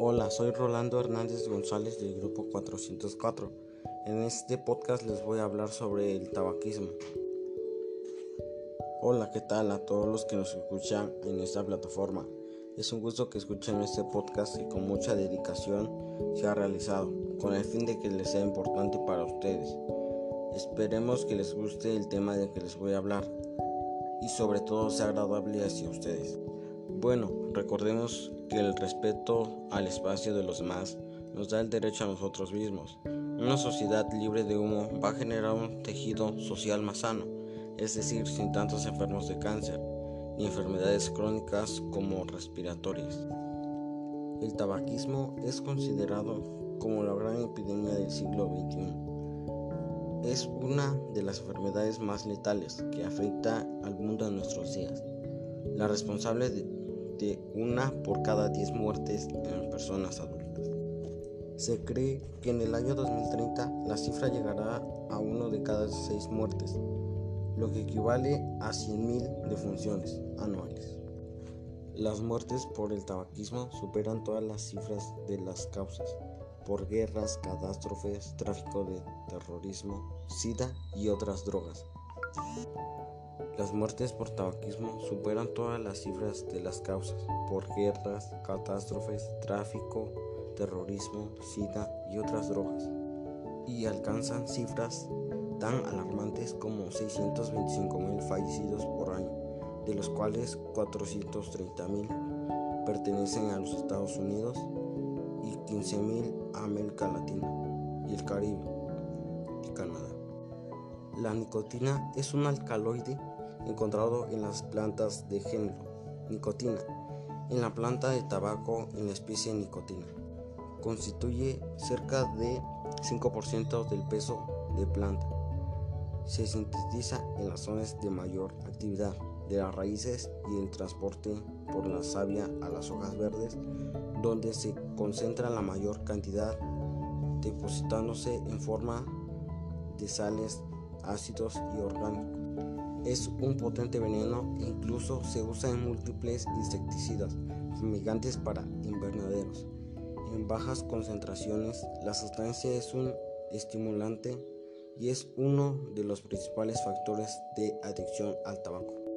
Hola, soy Rolando Hernández González del grupo 404. En este podcast les voy a hablar sobre el tabaquismo. Hola, ¿qué tal a todos los que nos escuchan en esta plataforma? Es un gusto que escuchen este podcast y con mucha dedicación se ha realizado, con el fin de que les sea importante para ustedes. Esperemos que les guste el tema de que les voy a hablar y sobre todo sea agradable hacia ustedes. Bueno, recordemos que el respeto al espacio de los demás nos da el derecho a nosotros mismos. Una sociedad libre de humo va a generar un tejido social más sano, es decir, sin tantos enfermos de cáncer ni enfermedades crónicas como respiratorias. El tabaquismo es considerado como la gran epidemia del siglo XXI. Es una de las enfermedades más letales que afecta al mundo en nuestros días. La responsable de de una por cada 10 muertes en personas adultas. Se cree que en el año 2030 la cifra llegará a uno de cada 6 muertes, lo que equivale a 100.000 defunciones anuales. Las muertes por el tabaquismo superan todas las cifras de las causas por guerras, catástrofes, tráfico de terrorismo, sida y otras drogas. Las muertes por tabaquismo superan todas las cifras de las causas por guerras, catástrofes, tráfico, terrorismo, sida y otras drogas, y alcanzan cifras tan alarmantes como 625 mil fallecidos por año, de los cuales 430 mil pertenecen a los Estados Unidos y 15 mil a América Latina y el Caribe y Canadá. La nicotina es un alcaloide encontrado en las plantas de género nicotina, en la planta de tabaco en la especie nicotina. Constituye cerca de 5% del peso de planta. Se sintetiza en las zonas de mayor actividad de las raíces y el transporte por la savia a las hojas verdes, donde se concentra la mayor cantidad, depositándose en forma de sales, ácidos y orgánicos. Es un potente veneno e incluso se usa en múltiples insecticidas fumigantes para invernaderos. En bajas concentraciones, la sustancia es un estimulante y es uno de los principales factores de adicción al tabaco.